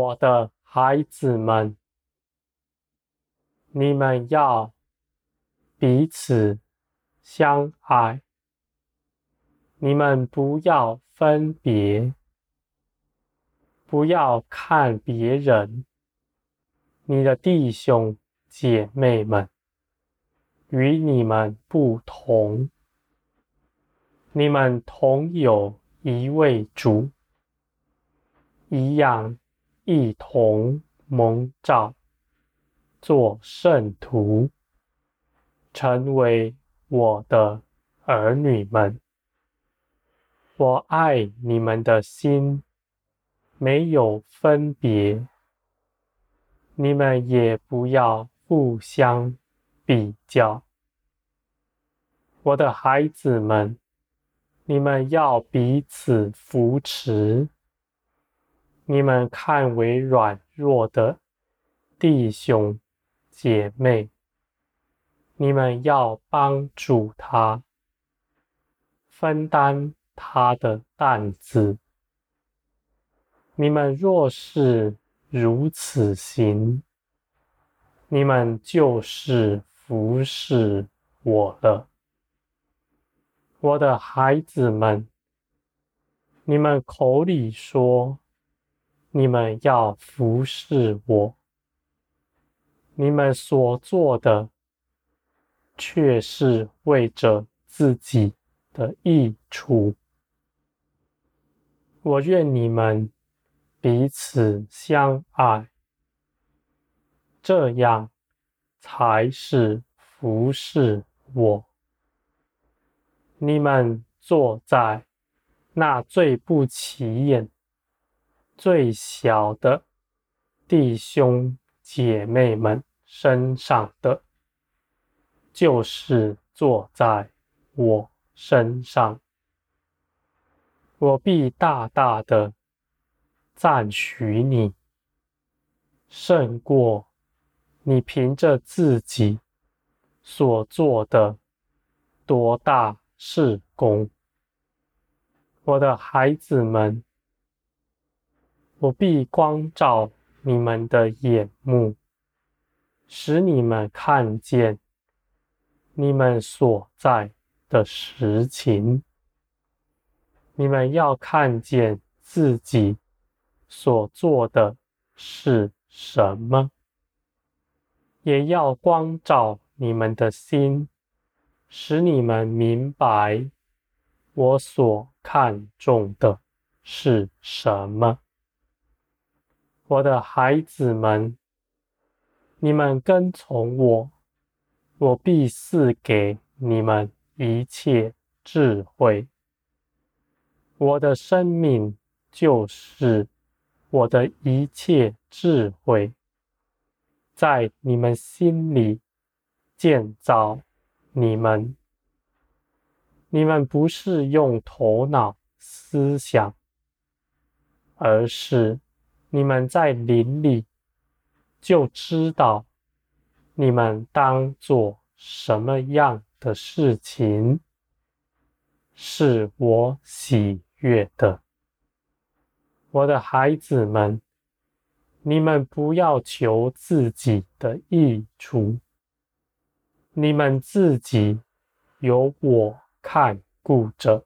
我的孩子们，你们要彼此相爱，你们不要分别，不要看别人，你的弟兄姐妹们与你们不同，你们同有一位主，一样一同蒙召，做圣徒，成为我的儿女们。我爱你们的心没有分别，你们也不要互相比较。我的孩子们，你们要彼此扶持。你们看为软弱的弟兄姐妹，你们要帮助他，分担他的担子。你们若是如此行，你们就是服侍我了。我的孩子们，你们口里说你们要服侍我，你们所做的却是为着自己的益处。我愿你们彼此相爱，这样才是服侍我。你们坐在那最不起眼、最小的弟兄姐妹们身上的，就是坐在我身上。我必大大的赞许你，胜过你凭着自己所做的多大事功。我的孩子们，我必光照你们的眼目，使你们看见你们所在的实情。你们要看见自己所做的是什么，也要光照你们的心，使你们明白我所看重的是什么。我的孩子们，你们跟从我，我必赐给你们一切智慧。我的生命就是我的一切智慧，在你们心里建造你们。你们不是用头脑思想，而是你们在林里就知道你们当做什么样的事情，是我喜悦的，我的孩子们，你们不要求自己的益处，你们自己有我看顾着，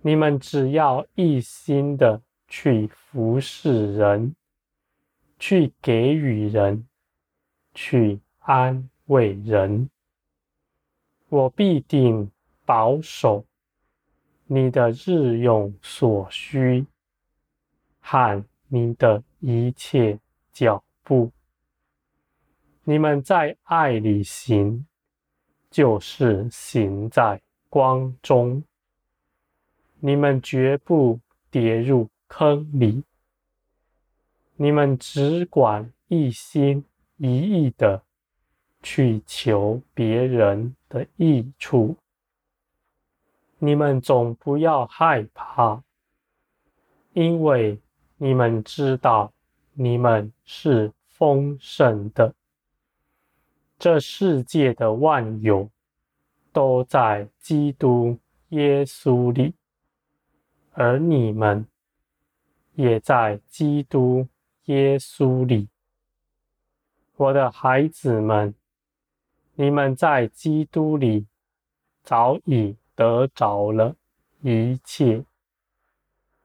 你们只要一心的去服侍人，去给予人，去安慰人，我必定保守。你的日用所需和你的一切脚步，你们在爱里行，就是行在光中。你们绝不跌入坑里。你们只管一心一意的去求别人的益处。你们总不要害怕，因为你们知道你们是丰盛的。这世界的万有都在基督耶稣里，而你们也在基督耶稣里。我的孩子们，你们在基督里早已得着了一切，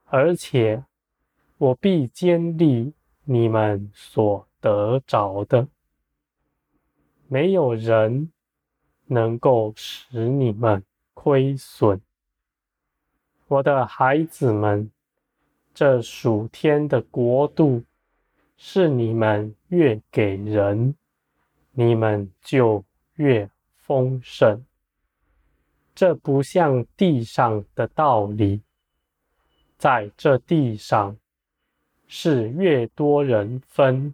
而且我必坚立你们所得着的，没有人能够使你们亏损。我的孩子们，这属天的国度，是你们越给人，你们就越丰盛。这不像地上的道理，在这地上，是越多人分，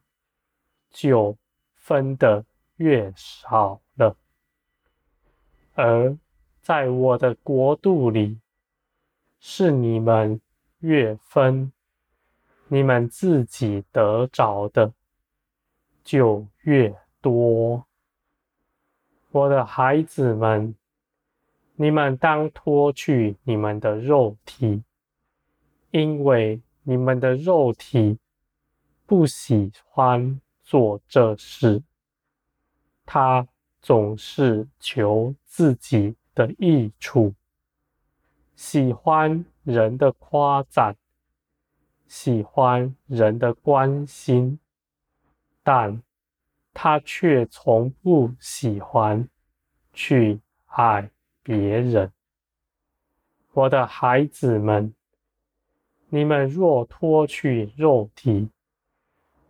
就分得越少了；而在我的国度里，是你们越分，你们自己得着的就越多。我的孩子们，你们当脱去你们的肉体，因为你们的肉体不喜欢做这事，他总是求自己的益处。喜欢人的夸赞，喜欢人的关心，但他却从不喜欢去爱别人。我的孩子们，你们若脱去肉体，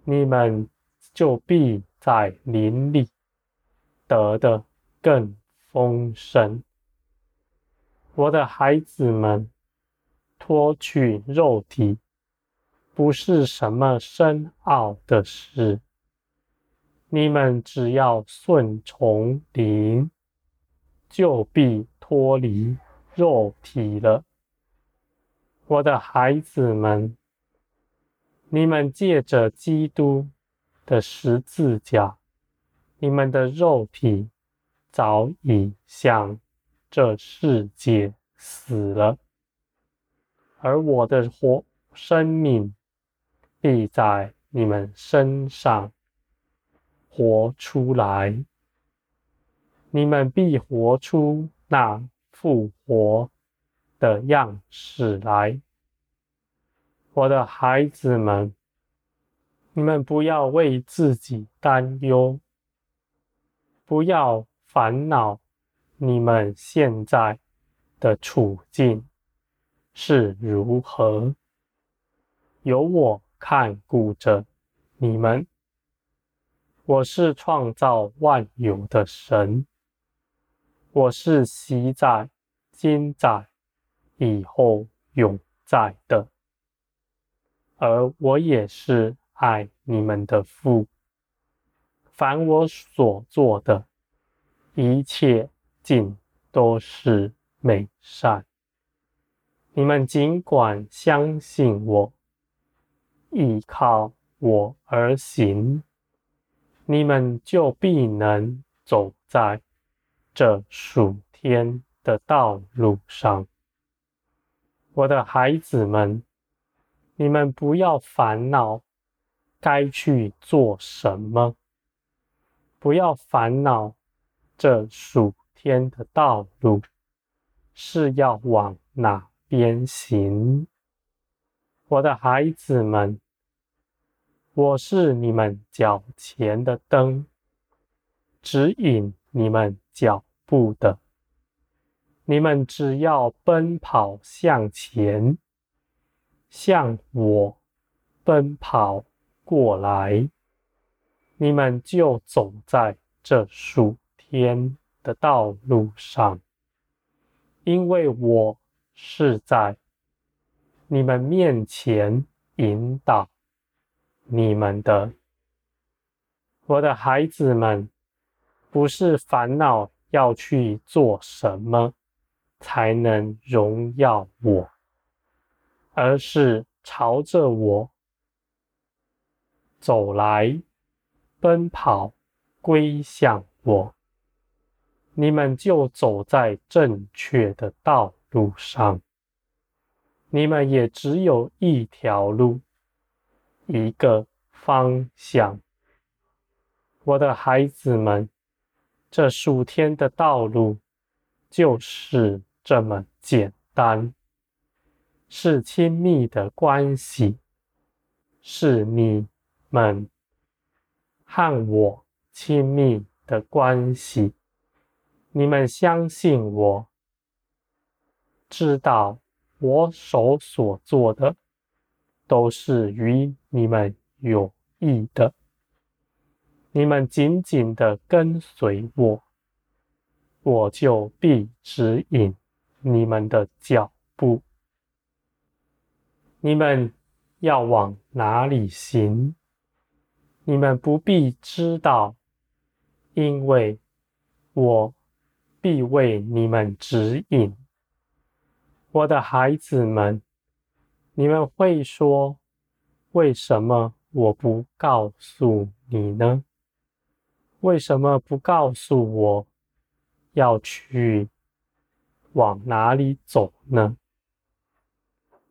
你们就必在林里得的更丰盛。我的孩子们，脱去肉体不是什么深奥的事，你们只要顺从灵，就必脱离肉体了。我的孩子们，你们借着基督的十字架，你们的肉体早已向这世界死了，而我的活生命必在你们身上活出来。你们必活出那复活的样式来。我的孩子们，你们不要为自己担忧，不要烦恼。你们现在的处境是如何？有我看顾着你们。我是创造万有的神，我是昔在、今在、以后永在的，而我也是爱你们的父。凡我所做的一切，尽都是美善。你们尽管相信我，依靠我而行，你们就必能走在这属天的道路上。我的孩子们，你们不要烦恼该去做什么，不要烦恼这属。天的道路是要往哪边行？我的孩子们，我是你们脚前的灯，指引你们脚步的。你们只要奔跑向前，向我奔跑过来，你们就走在这数天的道路上，因为我是在你们面前引导你们的。我的孩子们，不是烦恼要去做什么才能荣耀我，而是朝着我走来，奔跑，归向我。你们就走在正确的道路上，你们也只有一条路，一个方向。我的孩子们，这数天的道路就是这么简单，是亲密的关系，是你们和我亲密的关系。你们相信我，知道我手所做的都是与你们有益的。你们紧紧的跟随我，我就必指引你们的脚步。你们要往哪里行，你们不必知道，因为我必为你们指引。我的孩子们，你们会说：为什么我不告诉你呢？为什么不告诉我要去往哪里走呢？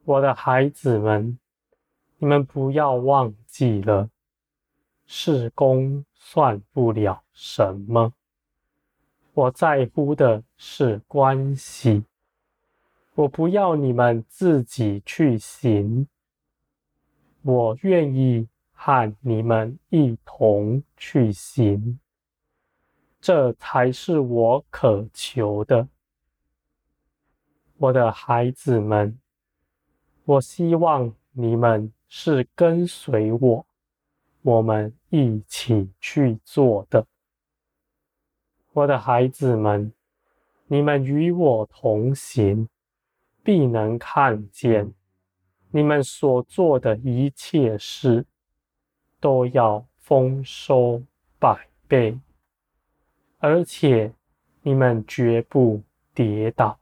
我的孩子们，你们不要忘记了，事工算不了什么。我在乎的是关系，我不要你们自己去行，我愿意。和你们一同去行，这才是我渴求的，我的孩子们。我希望你们是跟随我，我们一起去做的，我的孩子们。你们与我同行，必能看见你们所做的一切事。都要丰收百倍，而且你们绝不跌倒，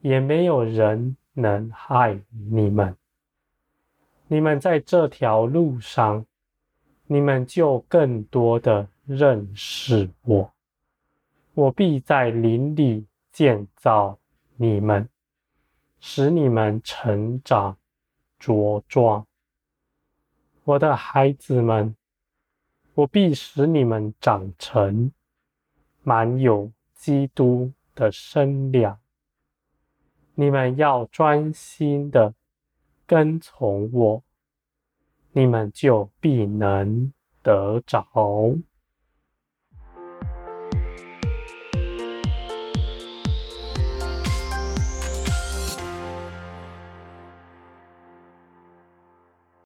也没有人能害你们。你们在这条路上，你们就更多的认识我。我必在林里建造你们，使你们成长茁壮。我的孩子们，我必使你们长成，满有基督的身量。你们要专心的跟从我，你们就必能得着。